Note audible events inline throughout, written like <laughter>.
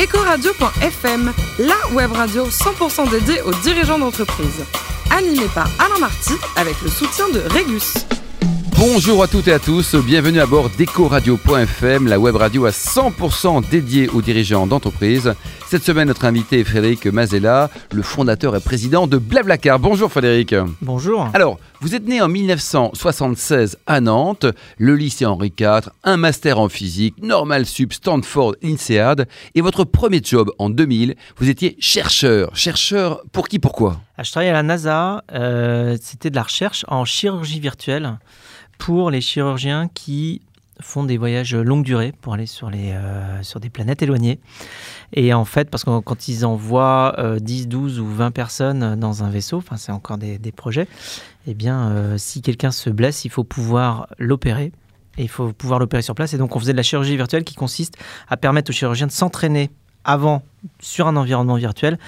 Ecoradio.fm, la web radio 100% dédiée aux dirigeants d'entreprise. Animée par Alain Marty avec le soutien de Régus. Bonjour à toutes et à tous, bienvenue à bord d'Ecoradio.fm, la web radio à 100% dédiée aux dirigeants d'entreprise. Cette semaine, notre invité est Frédéric Mazella, le fondateur et président de Blablacar. Bonjour Frédéric. Bonjour. Alors, vous êtes né en 1976 à Nantes, le lycée Henri IV, un master en physique, Normal Sup, Stanford, INSEAD, et votre premier job en 2000, vous étiez chercheur. Chercheur pour qui, pourquoi? Ah, Je travaillais à la NASA, euh, c'était de la recherche en chirurgie virtuelle pour les chirurgiens qui font des voyages longue durée pour aller sur, les, euh, sur des planètes éloignées. Et en fait, parce que quand ils envoient euh, 10, 12 ou 20 personnes dans un vaisseau, c'est encore des, des projets, eh bien euh, si quelqu'un se blesse, il faut pouvoir l'opérer. Et il faut pouvoir l'opérer sur place. Et donc on faisait de la chirurgie virtuelle qui consiste à permettre aux chirurgiens de s'entraîner avant sur un environnement virtuel,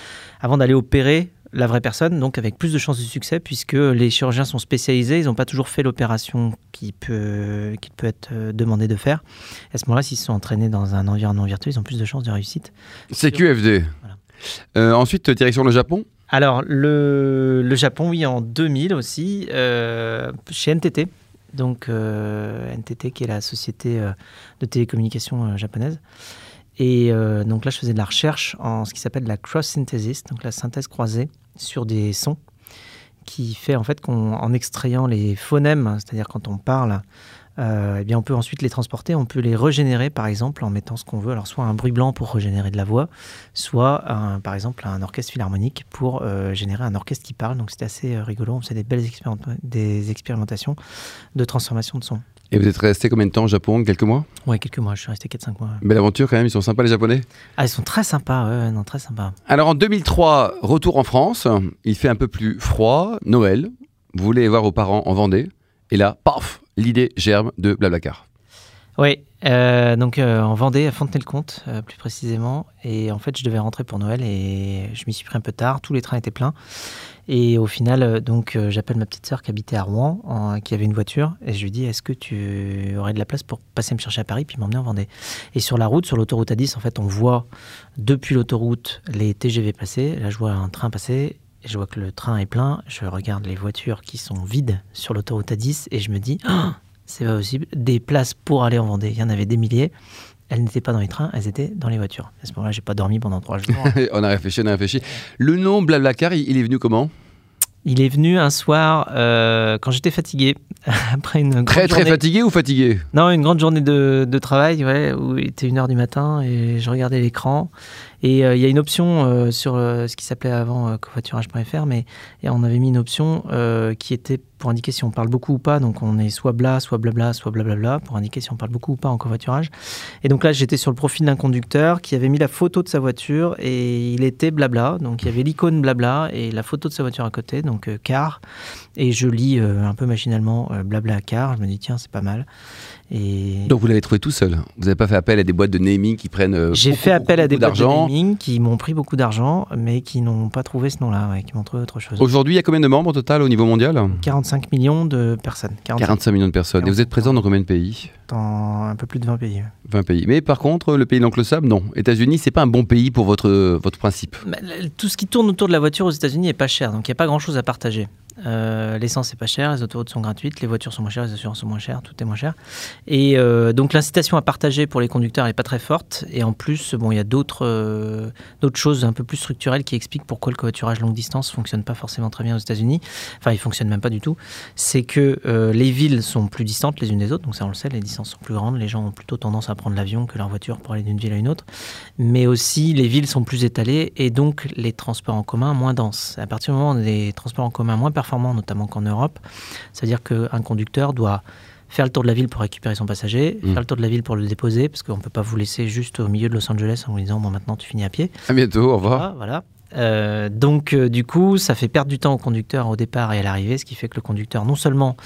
avant d'aller opérer la vraie personne, donc avec plus de chances de succès, puisque les chirurgiens sont spécialisés, ils n'ont pas toujours fait l'opération qui peut, qui peut être euh, demandé de faire. À ce moment-là, s'ils se sont entraînés dans un environnement virtuel, ils ont plus de chances de réussite. C'est QFD. Voilà. Euh, ensuite, direction le Japon Alors, le, le Japon, oui, en 2000 aussi, euh, chez NTT. Donc, euh, NTT, qui est la société de télécommunications japonaise. Et euh, donc là, je faisais de la recherche en ce qui s'appelle la cross-synthesis, donc la synthèse croisée sur des sons, qui fait en fait qu'en extrayant les phonèmes, c'est-à-dire quand on parle, euh, eh bien on peut ensuite les transporter, on peut les régénérer par exemple en mettant ce qu'on veut, alors soit un bruit blanc pour régénérer de la voix, soit un- par exemple un orchestre philharmonique pour euh, générer un orchestre qui parle. Donc c'était assez euh, rigolo, on faisait des belles expériment- des expérimentations de transformation de son. Et vous êtes resté combien de temps au Japon? Quelques mois? Ouais, quelques mois, je suis resté 4-5 mois. Belle aventure quand même, ils sont sympas les Japonais? Ah, ils sont très sympas, non, très sympas. Alors en 2003, retour en France, il fait un peu plus froid, Noël, vous voulez voir vos parents en Vendée, et là, paf, l'idée germe de Blablacar. Oui, euh, donc euh, en Vendée, à Fontenay-le-Comte, euh, plus précisément. Et en fait, je devais rentrer pour Noël et je m'y suis pris un peu tard. Tous les trains étaient pleins. Et au final, donc, j'appelle ma petite sœur qui habitait à Rouen, en- qui avait une voiture, et je lui dis Est-ce que tu aurais de la place pour passer me chercher à Paris puis m'emmener en Vendée? Et sur la route, sur l'autoroute A10, en fait, on voit depuis l'autoroute les TGV passer. Là, je vois un train passer. Je vois que le train est plein. Je regarde les voitures qui sont vides sur l'autoroute A10 et je me dis Ah, c'est pas possible. Des places pour aller en Vendée, il y en avait des milliers. Elles n'étaient pas dans les trains, elles étaient dans les voitures. À ce moment-là, j'ai pas dormi pendant trois jours. <laughs> on a réfléchi, on a réfléchi. Le nom Blablacar, il est venu comment? Il est venu un soir euh, quand j'étais fatigué <laughs> après une Très très journée- fatigué ou fatigué? Non, une grande journée de, de travail, ouais, où il était 1h du matin et je regardais l'écran. Et euh, il y a une option euh, sur euh, ce qui s'appelait avant covoiturage.fr, mais et on avait mis une option qui était pour indiquer si on parle beaucoup ou pas. Donc on est soit bla, soit blabla, soit blablabla, pour indiquer si on parle beaucoup ou pas en covoiturage. Et donc là, j'étais sur le profil d'un conducteur qui avait mis la photo de sa voiture et il était blabla. Donc il y avait l'icône blabla et la photo de sa voiture à côté, donc car. Et je lis un peu machinalement blabla car. Je me dis, tiens, c'est pas mal. Et Donc vous l'avez trouvé tout seul Vous n'avez pas fait appel à des boîtes de naming qui prennent j'ai fait appel à des boîtes de d'argent qui m'ont pris beaucoup d'argent, mais qui n'ont pas trouvé ce nom-là, ouais, qui m'ont trouvé autre chose. Aujourd'hui, il y a combien de membres au total au niveau mondial 45 millions de personnes. 45 45 millions de personnes. Et vous êtes présent dans combien de pays dans un peu plus de 20 pays. ouais. 20 pays. Mais par contre, le pays de l'oncle Sam, non. États-Unis, c'est pas un bon pays pour votre, votre principe. Bah, le- Tout ce qui tourne autour de la voiture aux États-Unis est pas cher, donc il n'y a pas grand-chose à partager. Euh, L'essence est pas chère, les autoroutes sont gratuites, les voitures sont moins chères, les assurances sont moins chères, tout est moins cher. Et euh, donc l'incitation à partager pour les conducteurs n'est pas très forte. Et en plus, bon, il y a d'autres euh, d'autres choses un peu plus structurelles qui expliquent pourquoi le covoiturage longue distance fonctionne pas forcément très bien aux États-Unis. Enfin, il fonctionne même pas du tout. C'est que les villes sont plus distantes les unes des autres, donc ça on le sait, les distances sont plus grandes, les gens ont plutôt tendance à prendre l'avion que leur voiture pour aller d'une ville à une autre. Mais aussi, les villes sont plus étalées et donc les transports en commun moins denses. À partir du moment où des transports en commun moins performants, notamment qu'en Europe, c'est-à-dire qu'un conducteur doit faire le tour de la ville pour récupérer son passager, Mm. faire le tour de la ville pour le déposer, parce qu'on ne peut pas vous laisser juste au milieu de Los Angeles en vous disant bon maintenant tu finis à pied. À bientôt, au revoir. Voilà. Euh, donc, euh, du coup, ça fait perdre du temps au conducteur au départ et à l'arrivée, ce qui fait que le conducteur, non seulement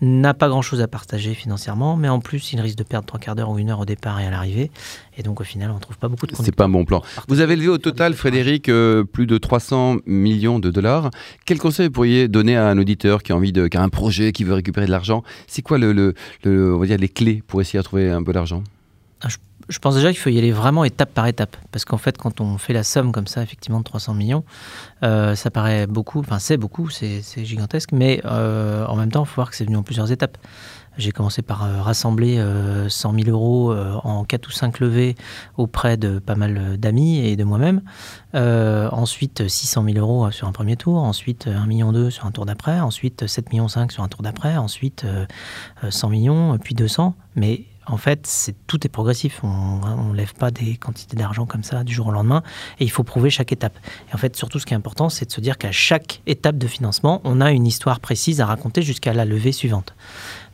n'a pas grand-chose à partager financièrement, mais en plus, il risque de perdre trois quarts d'heure ou une heure au départ et à l'arrivée. Et donc, au final, on ne trouve pas beaucoup de C'est conducteurs. pas un bon plan. Vous avez levé au total, Frédéric, euh, plus de 300 millions de dollars. Quel conseil vous pourriez donner à un auditeur qui a envie de, qui a un projet, qui veut récupérer de l'argent? C'est quoi le, le- le- on va dire les clés pour essayer de trouver un peu d'argent? Je pense déjà qu'il faut y aller vraiment étape par étape. Parce qu'en fait, quand on fait la somme comme ça, effectivement, de 300 millions, euh, ça paraît beaucoup, enfin c'est beaucoup, c'est gigantesque, mais euh, en même temps, il faut voir que c'est venu en plusieurs étapes. J'ai commencé par euh, rassembler 100 000 euros en 4 ou 5 levées auprès de pas mal d'amis et de moi-même. ensuite, 600 000 euros sur un premier tour. Ensuite, 1,2 million sur un tour d'après. Ensuite, 7,5 millions sur un tour d'après. Ensuite, 100 millions, puis 200. Mais en fait, c'est tout est progressif. On ne lève pas des quantités d'argent comme ça du jour au lendemain. Et il faut prouver chaque étape. Et en fait, surtout, ce qui est important, c'est de se dire qu'à chaque étape de financement, on a une histoire précise à raconter jusqu'à la levée suivante.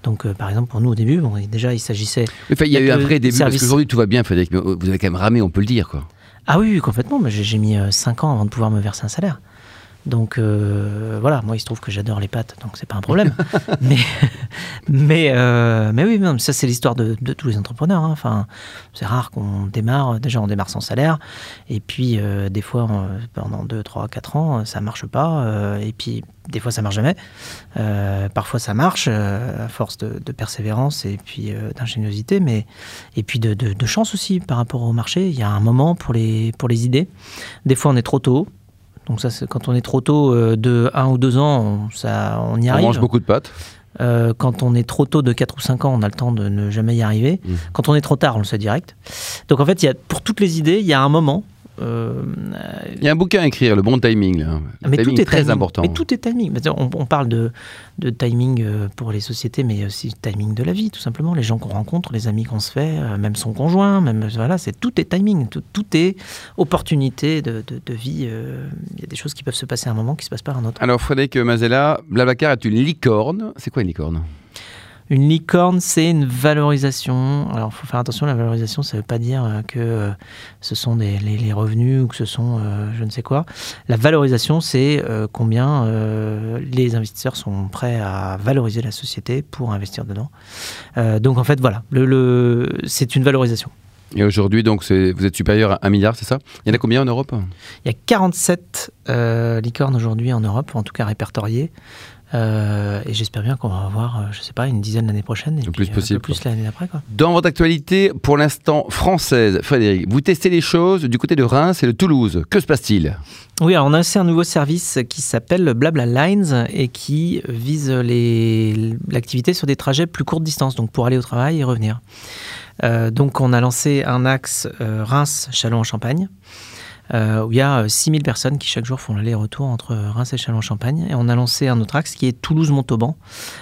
Donc, euh, par exemple, pour nous, au début, bon, déjà, il s'agissait. il y a eu un vrai début, parce qu'aujourd'hui, tout va bien, Frédéric, mais vous avez quand même ramé, on peut le dire. quoi. Ah oui, complètement. J'ai mis 5 euh, ans avant de pouvoir me verser un salaire. Donc euh, voilà, moi il se trouve que j'adore les pâtes, donc c'est pas un problème. <laughs> mais mais euh, mais oui, ça c'est l'histoire de, tous les entrepreneurs. Hein. Enfin, c'est rare qu'on démarre. Déjà, on démarre sans salaire, et puis euh, des fois pendant 2, 3, 4 ans, ça marche pas, et puis des fois ça marche jamais. parfois ça marche à force de, persévérance et puis d'ingéniosité, mais et puis de, de, chance aussi par rapport au marché. Il y a un moment pour les pour les idées. Des fois on est trop tôt. Donc ça, quand on est trop tôt euh, de 1 ou 2 ans, on, ça, on y arrive. On mange beaucoup de pâtes. Euh, quand on est trop tôt de 4 ou 5 ans, on a le temps de ne jamais y arriver. Mmh. Quand on est trop tard, on le sait direct. Donc en fait, y a, pour toutes les idées, il y a un moment euh, il y a un bouquin à écrire, le bon timing. Là. mais tout est très important. Mais tout est timing. On, on parle de, de, timing euh, pour les sociétés, mais aussi timing de la vie, tout simplement. Les gens qu'on rencontre, les amis qu'on se fait, euh, même son conjoint, même voilà, c'est tout est timing, tout, tout est opportunité de, de, vie. Il y a des choses qui peuvent se passer à un moment qui se passent pas à un autre. Alors Frédéric Mazella, Blablacar est une licorne. C'est quoi une licorne? Une licorne, c'est une valorisation. Alors, il faut faire attention, la valorisation, ça ne veut pas dire euh, que euh, ce sont des, les, revenus ou que ce sont euh, je ne sais quoi. La valorisation, c'est combien les investisseurs sont prêts à valoriser la société pour investir dedans. donc, en fait, voilà, le, c'est une valorisation. Et aujourd'hui, donc, vous êtes supérieur à 1 milliard, c'est ça? Il y en a combien en Europe? Il y a 47 licornes aujourd'hui en Europe, en tout cas répertoriées. Euh, et j'espère bien qu'on va avoir, euh, je sais pas, une dizaine l'année prochaine et le plus possible, plus l'année d'après. Dans votre actualité, pour l'instant française, Frédéric, vous testez les choses du côté de Reims et de Toulouse. Que se passe-t-il? Oui, alors on a lancé un nouveau service qui s'appelle Blabla Lines et qui vise l'activité sur des trajets plus courte distance, donc pour aller au travail et revenir. Euh, donc on a lancé un axe Reims-Châlons-en-Champagne. Euh, où il y a 6000 euh, personnes qui chaque jour font l'aller-retour entre Reims et Châlons-en-Champagne. Et on a lancé un autre axe qui est Toulouse-Montauban.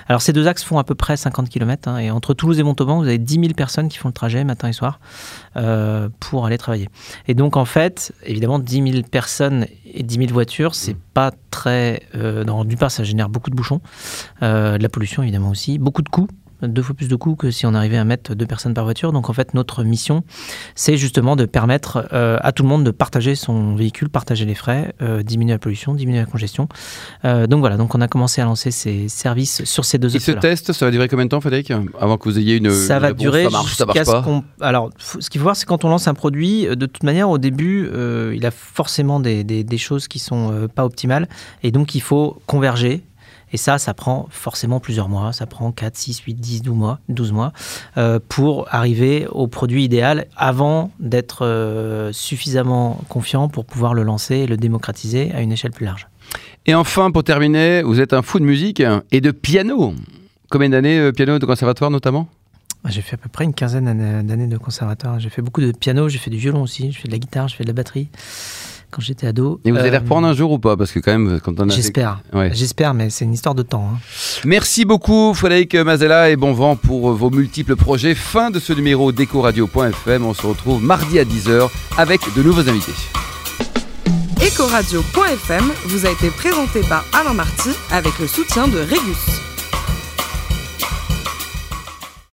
Alors ces deux axes font à peu près 50 km. Hein, et entre Toulouse et Montauban, vous avez 10 000 personnes qui font le trajet matin et soir euh, pour aller travailler. Et donc en fait, évidemment, 10 000 personnes et 10 000 voitures, c'est pas très... Euh, D'une part, ça génère beaucoup de bouchons, de la pollution évidemment aussi, beaucoup de coûts deux fois plus de coûts que si on arrivait à mettre deux personnes par voiture. Donc en fait, notre mission, c'est justement de permettre euh, à tout le monde de partager son véhicule, partager les frais, euh, diminuer la pollution, diminuer la congestion. Euh, donc voilà, donc on a commencé à lancer ces services sur ces deux Et ce test, ça va durer combien de temps, Frédéric Avant que vous ayez une. Ça va durer. Ça marche, ça marche pas. alors, ce qu'il faut voir, c'est quand on lance un produit, de toute manière, au début, il a forcément des, des, des choses qui sont pas optimales. Et donc, il faut converger et ça, ça prend forcément plusieurs mois. Ça prend 4, 6, 8, 10, 12 mois, 12 mois euh, pour arriver au produit idéal avant d'être euh, suffisamment confiant pour pouvoir le lancer et le démocratiser à une échelle plus large. Et enfin, pour terminer, vous êtes un fou de musique et de piano. Combien d'années euh, piano de conservatoire notamment? J'ai fait à peu près une quinzaine d'années de conservatoire. J'ai fait beaucoup de piano, j'ai fait du violon aussi, j'ai fait de la guitare, j'ai fait de la batterie quand j'étais ado. Et vous allez euh, reprendre un jour ou pas? Parce que quand même, quand on a. J'espère. J'espère, mais c'est une histoire de temps. Hein. Merci beaucoup, Frédéric Mazella, et bon vent pour vos multiples projets. Fin de ce numéro d'Ecoradio.fm. On se retrouve mardi à 10h avec de nouveaux invités. Ecoradio.fm vous a été présenté par Alain Marty avec le soutien de Régus.